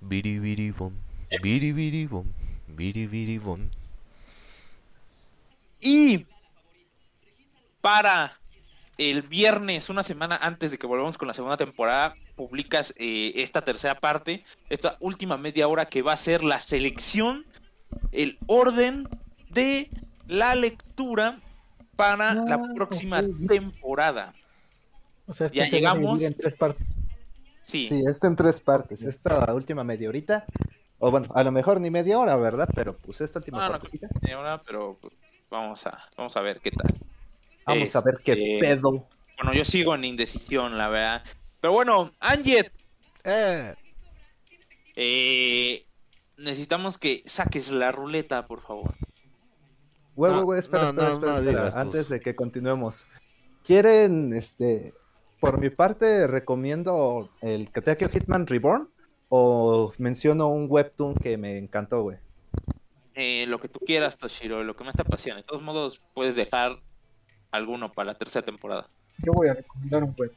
Biri biri bom. Biri biri bom. Biri biri bom. Y para el viernes, una semana antes de que volvamos con la segunda temporada, publicas eh, esta tercera parte, esta última media hora que va a ser la selección, el orden de la lectura para la Ah, próxima temporada. O sea, Ya se va a llegamos. en tres partes. Sí, Sí, esto en tres partes. Esta última media horita. O bueno, a lo mejor ni media hora, ¿verdad? Pero pues esta última Ah, no, partecita. media hora, pero pues, vamos a, vamos a ver qué tal. Vamos a ver qué Este, pedo. Bueno, yo sigo en indecisión, la verdad. Pero bueno, Anjet, Eh. eh, necesitamos que saques la ruleta, por favor. Güey, No, güey, güey, espera, no, espera, no, espera, no tú. Antes de que continuemos. ¿Quieren, este, por mi parte, recomiendo el Katekyo Hitman Reborn? ¿O menciono un webtoon que me encantó, güey? Eh, lo que tú quieras, Toshiro, lo que más te apasione. De todos modos, puedes dejar alguno para la tercera temporada. Yo voy a recomendar un web.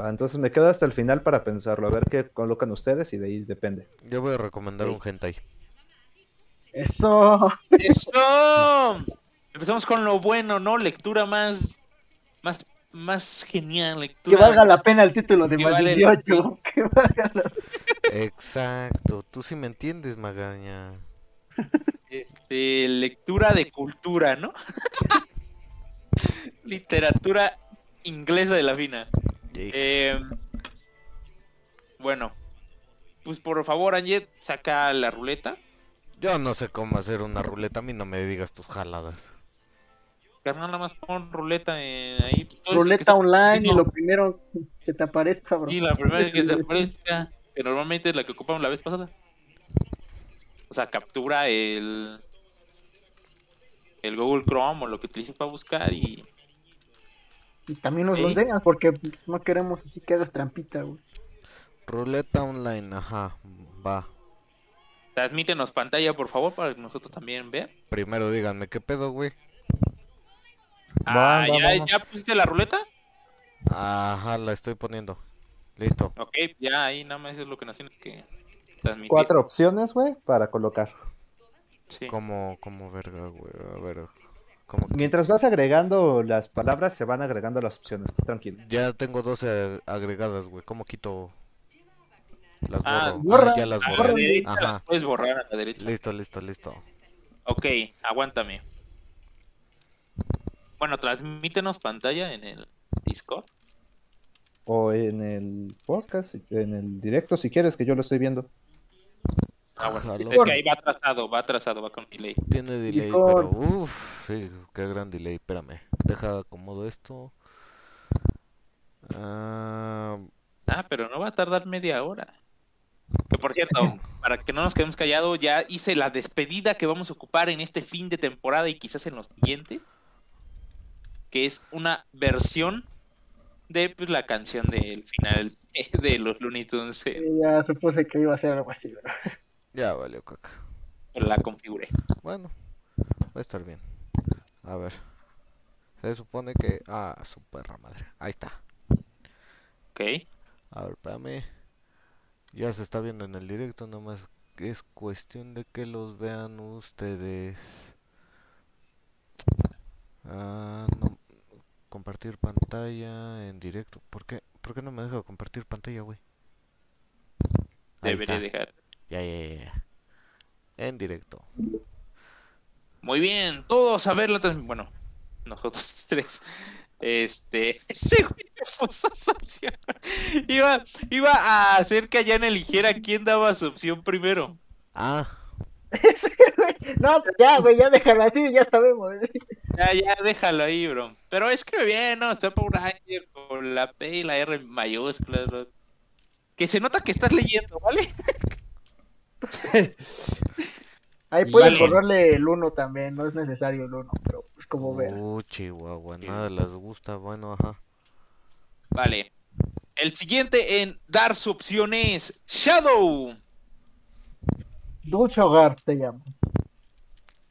Va, entonces me quedo hasta el final para pensarlo, a ver qué colocan ustedes y de ahí depende. Yo voy a recomendar Sí. un hentai. Eso. ¡Eso! Empezamos con lo bueno, ¿no? Lectura más, más, más genial. Que Lectura. valga la pena el título de Que más vale la 18. Que valga la Exacto. Tú sí me entiendes, Magaña. Este, lectura de cultura, ¿no? Literatura inglesa de la fina. Eh, bueno, pues por favor, Anjet, saca la ruleta. Yo no sé cómo hacer una ruleta. A mí no me digas tus jaladas. Carnal, nada más pon ruleta en ahí. pues, ruleta está- online y no. lo primero que te aparezca, bro. Y la primera que te aparezca, que normalmente es la que ocupamos la vez pasada. O sea, captura el el Google Chrome o lo que utilices para buscar y Y también nos lo Sí. enseñas porque no queremos así que hagas trampita, güey. Ruleta online, ajá. Va. transmítenos pantalla, por favor, para que nosotros también ver. Primero díganme qué pedo, güey. Ah, Va, ¿ya, va. ¿ya pusiste la ruleta? Ajá, la estoy poniendo. Listo. Ok, ya ahí nada más es lo que nos tiene que transmitir. Cuatro opciones, güey, para colocar. Sí. Como, como verga, güey. A ver. Como Mientras vas agregando las palabras, se van agregando las opciones. Tranquilo. Ya tengo 12 agregadas, güey. ¿Cómo quito? Las Ah, borro. borra. Ah, ya las A la borré. derecha Ajá. las puedes borrar a la derecha. Listo, listo, listo. Ok, aguántame. Bueno, transmítenos pantalla en el Discord. O en el podcast, en el directo, si quieres, que yo lo estoy viendo. Ah, bueno. Es que ahí va atrasado, va atrasado, va con delay. Tiene delay, Discord. pero uff, sí, qué gran delay. Espérame, deja acomodo esto. Ah, Ah, pero no va a tardar media hora. Que por cierto, para que no nos quedemos callados, ya hice la despedida que vamos a ocupar en este fin de temporada y quizás en los siguientes. Que es una versión de pues, la canción del final de los Looney Tunes. eh, ya supuse que iba a ser algo así, bro. ya valió caca. La configuré. Bueno, va a estar bien. A ver. Se supone que. Ah, su perra madre. Ahí está. Ok. A ver, espérame. Ya se está viendo en el directo, nomás es cuestión de que los vean ustedes. Ah, no. Compartir pantalla en directo. ¿Por qué? ¿Por qué no me deja compartir pantalla, güey? Debería dejar. Ya, ya, ya. En directo. Muy bien, todos a ver la transmisión. Bueno, nosotros tres. Este, ese güey me. Iba, iba a hacer que Ayan eligiera quién daba su opción primero. Ah, No, pero ya, güey, ya déjalo así, ya sabemos. Ya, ya, déjalo ahí, bro. Pero escribe bien, ¿no? Está por Ranger con la P y la R mayúsculas, bro. Que se nota que estás leyendo, ¿vale? Ahí puedes Vale. borrarle el 1 también, no es necesario el 1, pero pues como veas. uh, chihuahua, nada les gusta, bueno, ajá. Vale. El siguiente en dar su opción es Shadow. Dulce Hogar se llama.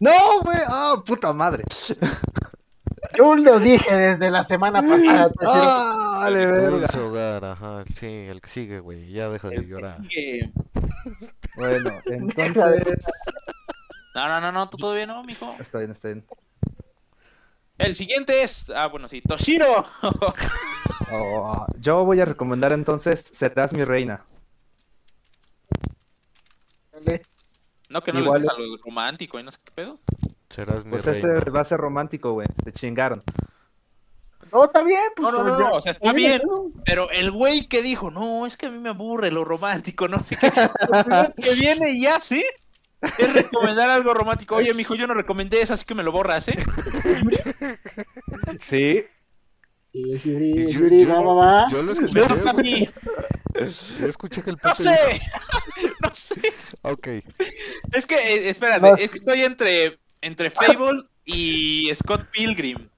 ¡No, güey! ¡Ah, puta madre! Yo lo dije desde la semana pasada. ¡Ah, vale, verga! Dulce hogar, ajá, sí, el que sigue, güey, ya deja de llorar. Bueno, entonces. No, no, no, no, tú todavía no, mijo. Está bien, está bien. El siguiente es. Ah, bueno, sí, Toshiro. Oh, yo voy a recomendar entonces Serás mi reina. Dale. No, que no Igual- les gusta lo romántico y no sé qué pedo. Serás Pues este va a ser romántico, güey. Se chingaron. No, está bien. Pues, No, no, no, ya- no, o sea, está bien. ¿no? Pero el güey que dijo, no, es que a mí me aburre lo romántico, no sé qué. Que viene y ya, ¿sí? Es recomendar algo romántico. Oye, mijo, yo no recomendé eso, así que me lo borras, ¿eh? Sí. Sí, Yuri, yo- Yuri, yo- va, va, va. Yo lo Me escuché, toca a güey. mí. Yo escuché que el No Pepe sé. No sé. dijo- Ok. Es que, eh, espérate, No. es que estoy entre, entre Fables y Scott Pilgrim.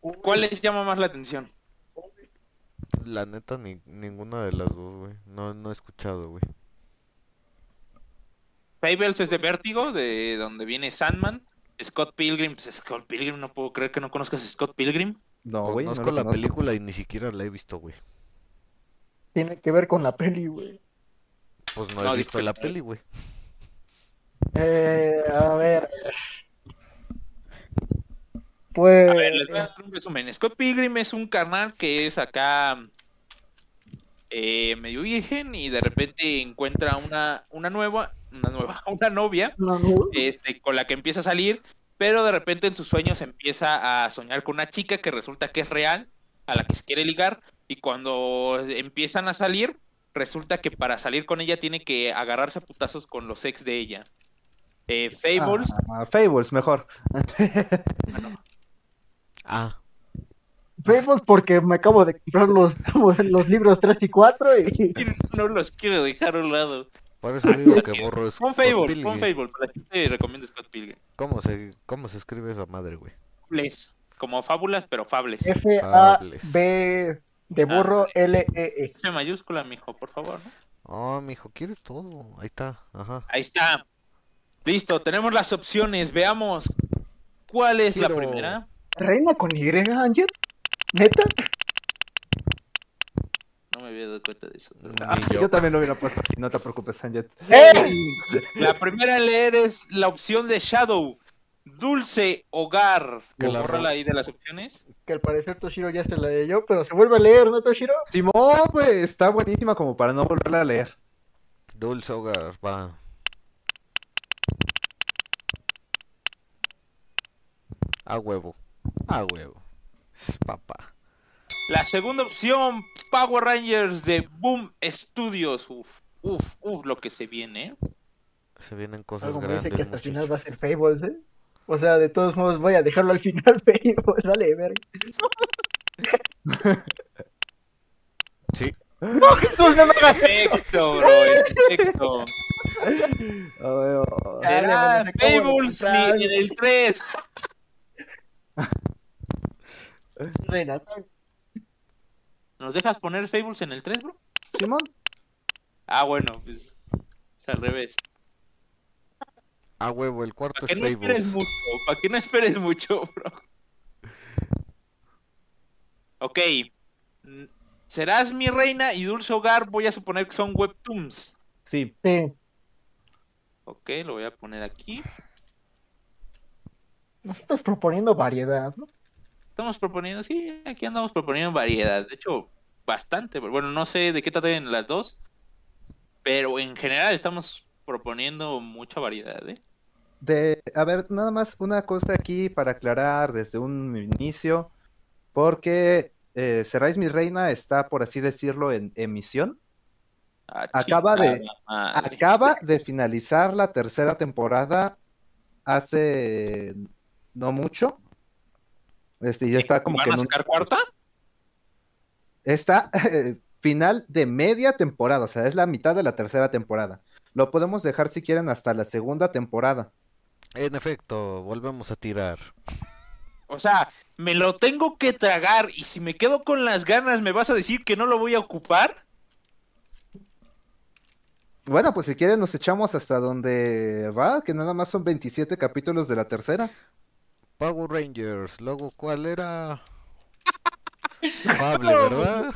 ¿Cuál les llama más la atención? La neta, ni, ninguna de las dos, güey. No, no he escuchado, güey. Fables es de Vértigo, de donde viene Sandman. Scott Pilgrim, pues Scott Pilgrim, no puedo creer que no conozcas a Scott Pilgrim. No, güey. no Conozco la conozco. película y ni siquiera la he visto, güey. Tiene que ver con la peli, güey. Pues no, No, he visto la peli, güey. Eh, a ver. Pues. A ver, les voy a dar un resumen. Scott Pilgrim es un carnal que es acá eh, medio virgen y de repente encuentra una, una nueva, una nueva, una novia no, no. este, con la que empieza a salir, pero de repente en sus sueños empieza a soñar con una chica que resulta que es real, a la que se quiere ligar, y cuando empiezan a salir, resulta que para salir con ella tiene que agarrarse a putazos con los ex de ella. Eh, Fables, Ah, Fables, mejor. Ah, Vemos porque me acabo de comprar los, los libros 3 y 4 y. no los quiero dejar a un lado. por eso digo que borro es Pon Fable, pon Fable, para la gente recomiendo Scott Pilgrim. ¿Cómo se, ¿Cómo se escribe esa madre, güey? Fables, como fábulas, pero fables. F-A-B de burro L-E-E. F mayúscula, mijo, por favor. ¿no? Oh, mijo, ¿quieres todo? Ahí está, ajá. Ahí está. Listo, tenemos las opciones. Veamos cuál es la primera. ¿Reina con Y, Ángel? ¿Neta? No me había dado cuenta de eso. Ah, yo. yo. también lo hubiera puesto así, no te preocupes, Sanjet. ¡Eh! La primera a leer es la opción de Shadow. Dulce Hogar. Que la ro- ahí de las opciones. Que al parecer Toshiro ya se la leyó, pero se vuelve a leer, ¿no, Toshiro? Simón, güey, está buenísima como para no volverla a leer. Dulce hogar, va. A huevo. A huevo. Papá. La segunda opción, Power Rangers de Boom Studios. Uf, uf, uf, lo que se viene. ¿eh? Se vienen cosas Algo me dice grandes, que hasta el final va a ser Fables, ¿eh? O sea, de todos modos voy a dejarlo al final Fables, vale, verga. Sí. ¡No, Jesús, no me hagas Perfecto, bro, perfecto. A ver, oh, acabo de Fables en el 3. Reina. ¿Nos dejas poner Fables en el 3, bro? Simón, Ah, bueno, pues es al revés. A huevo, el cuarto Para es que no esperes mucho, para que no esperes mucho, bro. Ok. Serás mi reina y Dulce Hogar voy a suponer que son webtoons. sí. Sí. Ok, lo voy a poner aquí. Nos estás proponiendo variedad, ¿no? Estamos proponiendo, sí, aquí andamos proponiendo variedad. De hecho, bastante. Bueno, no sé de qué traten las dos. Pero en general estamos proponiendo mucha variedad, ¿eh? De, a ver, nada más una cosa aquí para aclarar desde un inicio, porque eh, Seráis mi reina está, por así decirlo, en emisión. Ah, Acaba de- madre. Acaba de finalizar la tercera temporada hace no mucho. Este, ya está como ¿Van que a en un- sacar cuarta? Está eh, final de media temporada, o sea, es la mitad de la tercera temporada. Lo podemos dejar si quieren hasta la segunda temporada. En efecto, volvemos a tirar. O sea, me lo tengo que tragar y si me quedo con las ganas, ¿me vas a decir que no lo voy a ocupar? Bueno, pues si quieren nos echamos hasta donde va, que nada más son 27 capítulos de la tercera. Power Rangers. Luego, ¿cuál era? Fable, ¿verdad?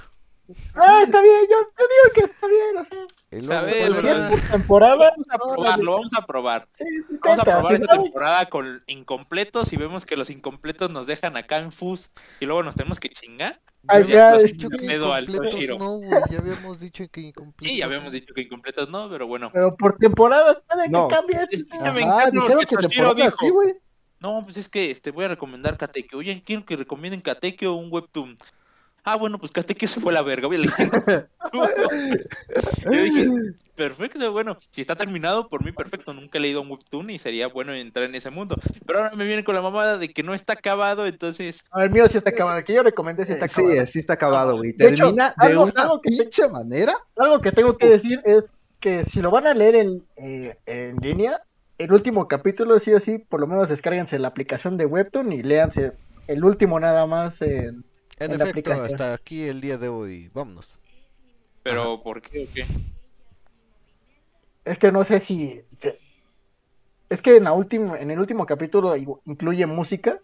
Ah, está bien, yo, yo digo que está bien, o sea. A luego, ver, ¿cuál ¿verdad? era? por temporada. Vamos a probarlo, vamos a probar. Sí, sí, Vamos a probar esta temporada con incompletos y vemos que los incompletos nos dejan acá en Fus y luego nos tenemos que chingar. Ah, Ya ya, dicho que incompletos no, güey. Ya habíamos dicho que incompletos. Y ya habíamos no. dicho que incompletos no, pero bueno. Pero por temporada puede que No. cambie. Es que Ah, me encanta dijeron lo que temporada así, güey. No, pues es que este voy a recomendar Katekyo. Oye, quiero que recomienden Katekyo un webtoon. Ah, bueno, pues Katekyo se fue a la verga. Voy a leer. Yo dije, perfecto, bueno, si está terminado, por mí perfecto. Nunca he leído un webtoon y sería bueno entrar en ese mundo. Pero ahora me vienen con la mamada de que no está acabado, entonces A ver, mío sí está acabado. Que yo recomendé sí está Sí, acabado. sí está acabado, güey. De hecho, Termina de algo- una te- pinche manera. Algo que tengo que decir es que si lo van a leer en, eh, en línea, el último capítulo sí o sí, por lo menos descárguense la aplicación de Webtoon y léanse el último nada más en... En efecto, hasta aquí el día de hoy. Vámonos. Pero, ¿por qué o qué? Es que no sé si... se- Es que en, la última, en el último capítulo incluye música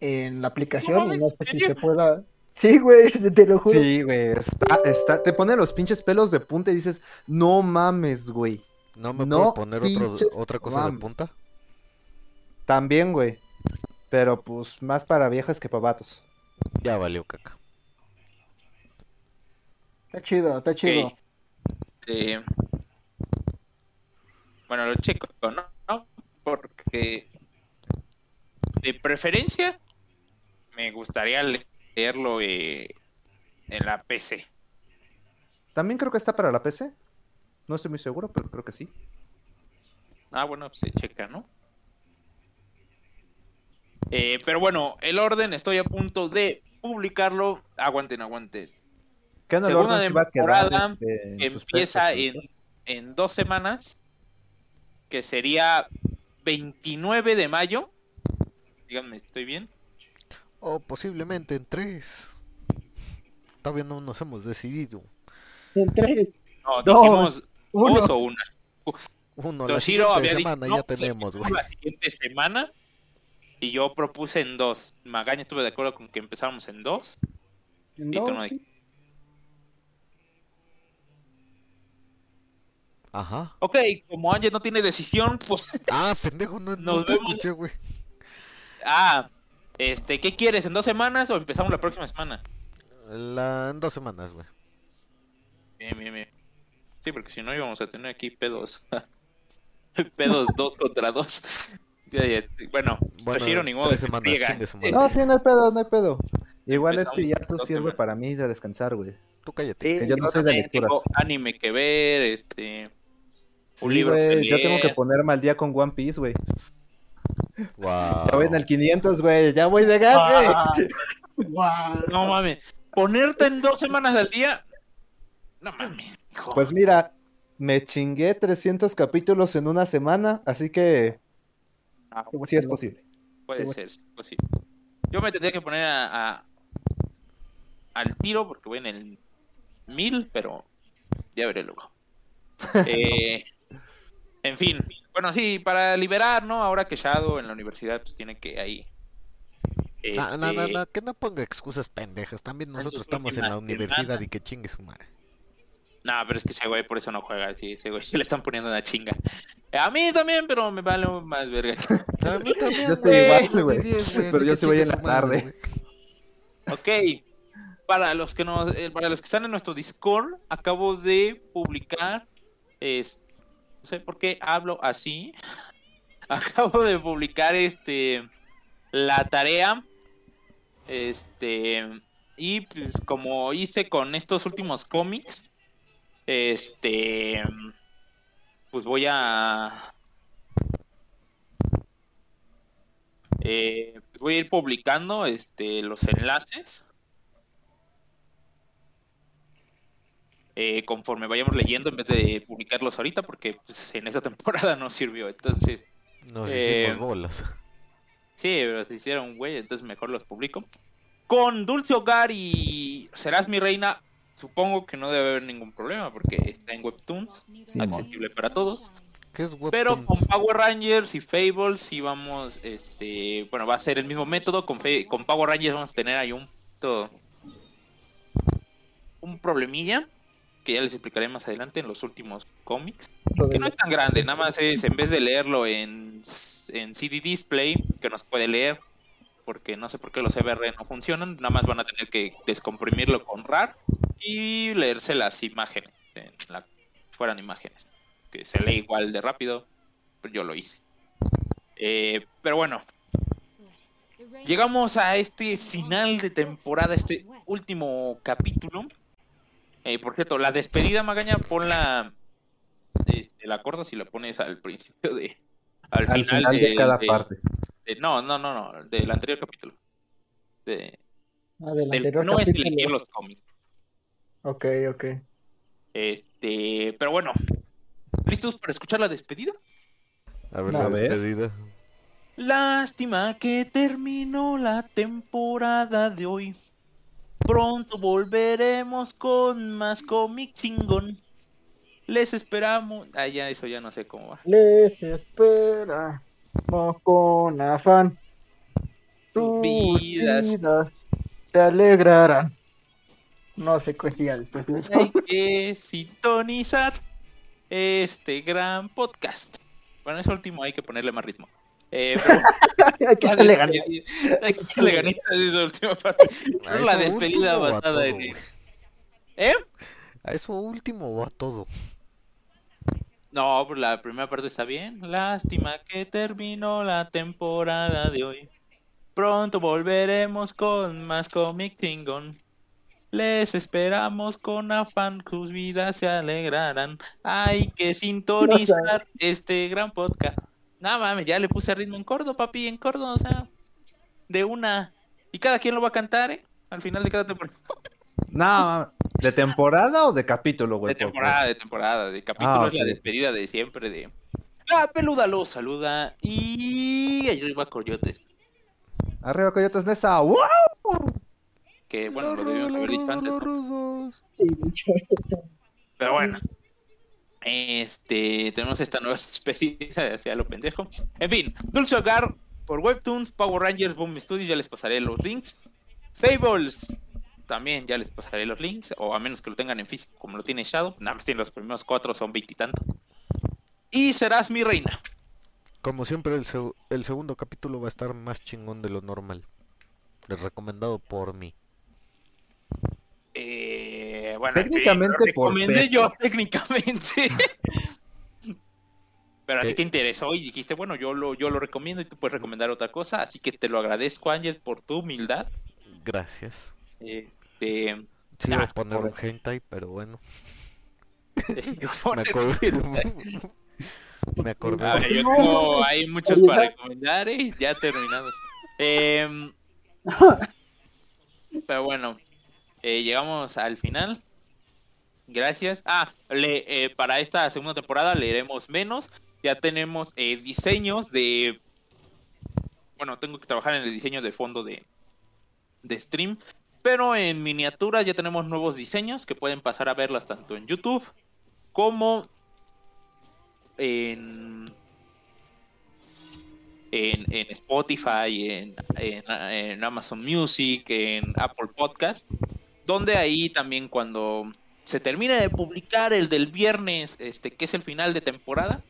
en la aplicación No y no sé ¿en si se pueda... Sí, güey, te lo juro. Sí, güey. Está, está, te pone los pinches pelos de punta y dices, no mames, güey. ¿No me No puedo poner otro- otra cosa de punta? También, güey. Pero pues más para viejas que para vatos. Ya valió caca. Está chido, está chido. Ok. Eh, bueno, lo checo, ¿no? ¿no? Porque de preferencia me gustaría le- leerlo eh, en la PC. También creo que está para la PC. No estoy muy seguro, pero creo que sí. Ah, bueno, pues se checa, ¿no? Eh, pero bueno, el orden, estoy a punto de publicarlo. Aguanten, aguanten. ¿Qué no el Segunda orden se va a quedar temporada este, en que empieza en- dos? En dos semanas, que sería 29 de mayo. Díganme, ¿estoy bien? O posiblemente en tres. Todavía no nos hemos decidido. En tres, No, Dos, dijimos uno. dos o una. Uno, la Toshiro siguiente había dicho, semana "No, ya tenemos, güey. La siguiente semana. Y yo propuse en dos. Magaña estuve de acuerdo con que empezáramos en dos. en Y tú dos. Ajá. Ok, como Ángel no tiene decisión, pues. Ah, pendejo, no, te vemos. escuché, güey. Ah, este, ¿qué quieres? ¿En dos semanas o empezamos la próxima semana? La... En dos semanas, güey. Bien, bien, bien. Sí, porque si no íbamos a tener aquí pedos. pedos dos contra dos. Ya, ya, Bueno, Bueno, Toshiro ni modo. No, sí, no hay pedo, no hay pedo. Igual este ya en tú sirve para mí de descansar, güey. Tú cállate. Que yo no soy de también tengo lecturas. anime que ver, este. Un Sí, libro que yo tengo que ponerme al día con One Piece, güey. Wow. Ya voy en el 500, güey, ya voy de gas, güey. Guau. No mames. Ponerte en dos semanas al día. No mames, hijo. Pues mira, me chingué 300 capítulos en una semana, así que Ah, sí es posible. puede ser, sí, pues sí. Yo me tendría que poner a, a- al tiro porque voy en el mil, pero ya veré luego. Eh, en fin, bueno, sí, para liberar, ¿no? Ahora que Shadow en la universidad pues tiene que ahí. No, no, no, no, que no ponga excusas pendejas. También nosotros sus estamos en la universidad y que chingue su madre. No, pero es que ese güey por eso no juega, sí, ese güey se le están poniendo una chinga. A mí también, pero me vale más verga. A mí también, Yo estoy igual, güey, pero yo sí voy en la tarde. Ok, para los que nos, eh, para los que están en nuestro Discord, acabo de publicar, es, no sé por qué hablo así, acabo de publicar este la tarea, este y pues como hice con estos últimos cómics, este, pues voy a eh, pues voy a ir publicando este los enlaces. Eh, conforme vayamos leyendo en vez de publicarlos ahorita porque pues, en esta temporada no sirvió. Entonces Nos Eh, hicimos bolas. sí pero se hicieron güey entonces mejor los publico. Con Dulce Hogar y Serás mi reina supongo que no debe haber ningún problema porque está en Webtoons accesible para todos ¿Qué es webtoon? Pero con Power Rangers y Fables sí vamos, este, bueno, va a ser el mismo método. Con, con Power Rangers vamos a tener ahí un, to- un problemilla que ya les explicaré más adelante en los últimos cómics. Que no es tan grande, nada más es en vez de leerlo en, en CD Display, que nos puede leer, porque no sé por qué los EBR no funcionan, nada más van a tener que descomprimirlo con RAR y leerse las imágenes, en la, fueran imágenes, que se lee igual de rápido, pero yo lo hice. Eh, pero bueno, llegamos a este final de temporada, este último capítulo. Eh, por cierto, la despedida, Magaña, ponla. Este, la cortas y la pones al principio de. Al, Al final de cada parte. De- no, no, no, no, del anterior capítulo. De, Ah, del del anterior no es elegir los cómics. Ok, ok. Este, pero bueno, ¿listos para escuchar la despedida? A ver, la ver. despedida. Lástima que terminó la temporada de hoy. Pronto volveremos con más cómic chingón. Les esperamos. Ah, ya, eso ya no sé cómo va. Les espera con afán. Tus Vidas. vidas se alegrarán. No sé qué siga después de eso. Hay que sintonizar este gran podcast. Bueno, eso último hay que ponerle más ritmo. Eh, pero Hay que echarle ganas. despedida- hay que echarle ganitas esa última parte. ¿A la despedida basada en. ¿Eh? ¿A eso último va todo? No, pues la primera parte está bien. Lástima que terminó la temporada de hoy. Pronto volveremos con más Comic Kingdom. Les esperamos con afán, sus vidas se alegrarán. Hay que sintonizar este gran podcast. No mames, ya le puse ritmo en cordo, papi, en cordo, o sea, de una. Y cada quien lo va a cantar, ¿eh? Al final de cada temporada. No, ¿de temporada o de capítulo, güey? De temporada, de temporada, de capítulo Ah, es la despedida de siempre de La peluda lo saluda y arriba Coyotes, Arriba, Coyotes Nesa. ¡Wow! que bueno, lo rudos, haber dicho antes, ¿no? de pero bueno. Este, tenemos esta nueva despedida hacia lo pendejo. En fin, Dulce Hogar por Webtoons, Power Rangers, Boom Studios, ya les pasaré los links. Fables, también ya les pasaré los links, o a menos que lo tengan en físico como lo tiene Shadow, nada más tiene los primeros cuatro, son veintitantos. Y serás mi reina. Como siempre, el, seg- el segundo capítulo va a estar más chingón de lo normal. Les recomendado por mí. Eh, bueno, Técnicamente sí, lo por Pepe. yo, técnicamente. Pero a ti ¿Qué? te interesó y dijiste, bueno, yo lo, yo lo recomiendo y tú puedes recomendar otra cosa, así que te lo agradezco, Ángel, por tu humildad. Gracias. Este, Sí, Ah, iba a poner un hentai, pero bueno. Me acordé. Me acordé. A ver, yo tengo, hay muchos para recomendar y ya terminados. Em, pero bueno, eh, llegamos al final. Gracias. Ah, le, eh, para esta segunda temporada leeremos menos. Ya tenemos eh, diseños de... Bueno, tengo que trabajar en el diseño de fondo de, de stream. Pero en miniatura ya tenemos nuevos diseños que pueden pasar a verlas tanto en YouTube como en, en, en Spotify, en, en, en Amazon Music, en Apple Podcast, donde ahí también cuando se termine de publicar el del viernes, este que es el final de temporada,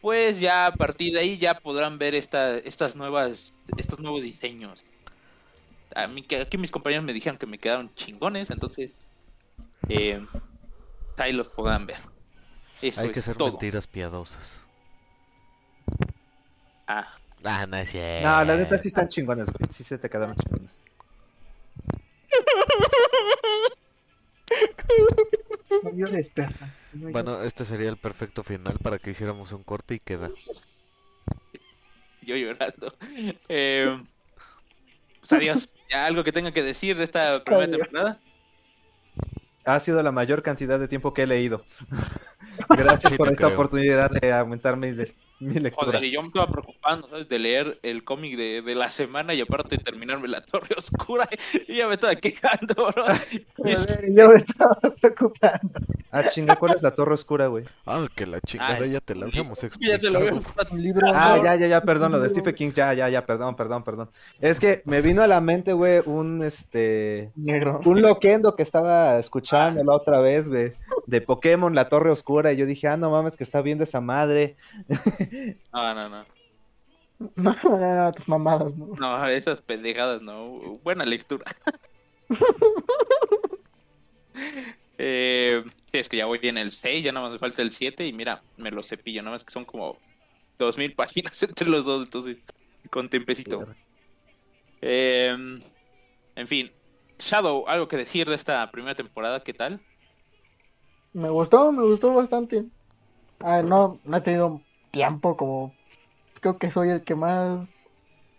pues ya a partir de ahí ya podrán ver esta, estas nuevas, estos nuevos diseños. A mí que aquí mis compañeros me dijeron que me quedaron chingones, entonces eh, ahí los podrán ver. Eso Hay que ser todo. mentiras piadosas. Ah, Ah, no es cierto. No, la neta sí están chingones, güey. Sí se te quedaron chingones. Bueno, este sería el perfecto final para que hiciéramos un corte y queda. yo llorando. Eh, pues adiós. ¿Ya algo que tenga que decir de esta primera Adiós. temporada? Ha sido la mayor cantidad de tiempo que he leído. Gracias Sí por esta creo. oportunidad de aumentar mi, mi lectura. Joder, y yo me estaba preocupando, ¿sabes? De leer el cómic de, de la semana y aparte terminarme la Torre Oscura y ya me estaba quejando, bro. Joder, Yo me estaba preocupando. Ah, chinga, ¿cuál es la torre oscura, güey? Ah, que la chingada Ay, ya te la habíamos Ya explicado. te lo libro. Ah, ya, ya, ya, perdón, lo de Stephen King, ya, ya, ya, perdón, perdón, perdón. Es que me vino a la mente, güey, un, este, Negro. un loquendo que estaba escuchando la otra vez, güey, de Pokémon, la Torre Oscura, y yo dije, ah, no mames, que está viendo esa madre. No, no, no. No, no, no, tus mamadas, ¿no? No, esas pendejadas no. Buena lectura. eh, es que ya voy en el 6, ya nada más me falta el 7 y mira, me lo cepillo, nada más que son como 2000 páginas entre los dos, entonces con tempecito. Eh, en fin, Shadow, algo que decir de esta primera temporada, ¿qué tal? Me gustó, me gustó bastante. Ah, no, no he tenido tiempo como... Creo que soy el que más...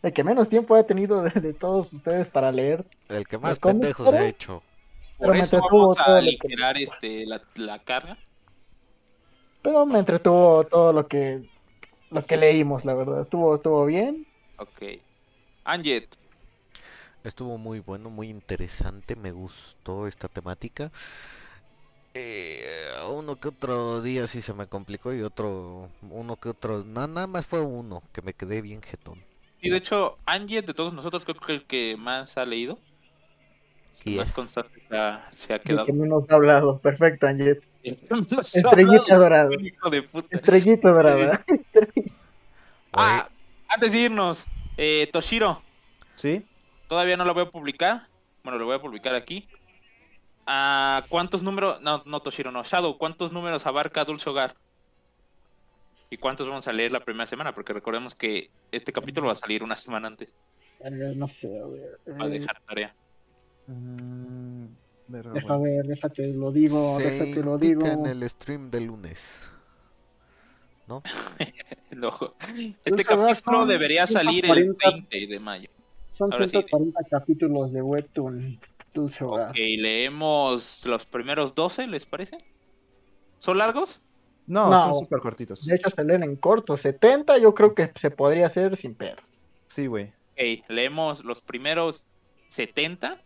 El que menos tiempo he tenido de, de todos ustedes para leer. El que más ¿Los cómics, pendejos he hecho. Por Pero me eso entretuvo vamos a que- este, la, la carga. Pero me entretuvo todo lo que... Lo que leímos, la verdad. Estuvo, estuvo bien. Ok. Anjet, Estuvo muy bueno, muy interesante, me gustó esta temática. Eh, uno que otro día sí se me complicó y otro, uno que otro, na- nada más fue uno que me quedé bien jetón. y de hecho, Anjet de todos nosotros creo que es el que más ha leído. Y más constante ha- se ha El quedado. que menos ha hablado. Perfecto. Más Estrellita dorada. Estrellita dorada. Ah, antes de irnos, eh, Toshiro, ¿Sí? todavía no lo voy a publicar. Bueno, lo voy a publicar aquí. Ah, ¿Cuántos números? No, no Toshiro, no. Shadow, ¿cuántos números abarca Dulce Hogar? ¿Y cuántos vamos a leer la primera semana? Porque recordemos que este capítulo va a salir una semana antes. Eh, No sé, a ver. Va a dejar tarea. Mm, verga, Deja güey. ver, déjate lo digo, se déjate lo digo. en el stream de lunes. No. Este Dulce Hogar capítulo son debería salir el 140. 20 de mayo. Son ahora sí. 140 capítulos de Webtoon Dulce Hogar. Ok, leemos los primeros 12, ¿les parece? ¿Son largos? No, No. son súper cortitos. De hecho, se leen en corto. 70 yo creo que se podría hacer sin pedo. Sí, güey. Ok, leemos los primeros 70.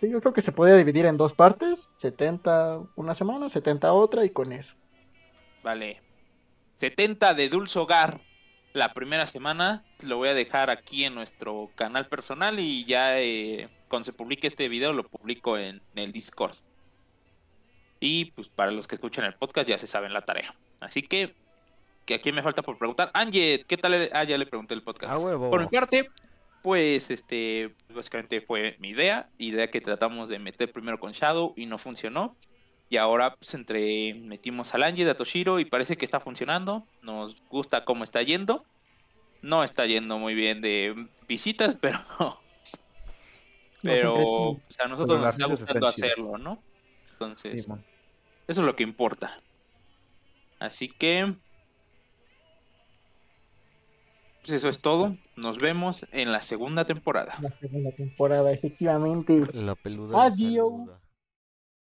Sí, yo creo que se podría dividir en dos partes. 70 una semana, 70 otra y con eso. Vale. 70 de Dulce Hogar. La primera semana lo voy a dejar aquí en nuestro canal personal y ya eh, cuando se publique este video lo publico en, en el Discord. Y pues para los que escuchan el podcast ya se saben la tarea. Así que, que aquí me falta por preguntar. Angie, ¿qué tal? Ah, ya le pregunté el podcast. A huevo. Por mi parte, pues este, básicamente fue mi idea, idea que tratamos de meter primero con Shadow y no funcionó. Y ahora pues entre metimos al Angie, a Toshiro y parece que está funcionando. Nos gusta cómo está yendo. No está yendo muy bien de visitas, pero pero o sea, a nosotros nos está gustando hacerlo, ¿no? Entonces, Sí, eso es lo que importa. Así que pues eso es todo. Nos vemos en la segunda temporada. La segunda temporada, efectivamente. La peluda. Adiós. saluda.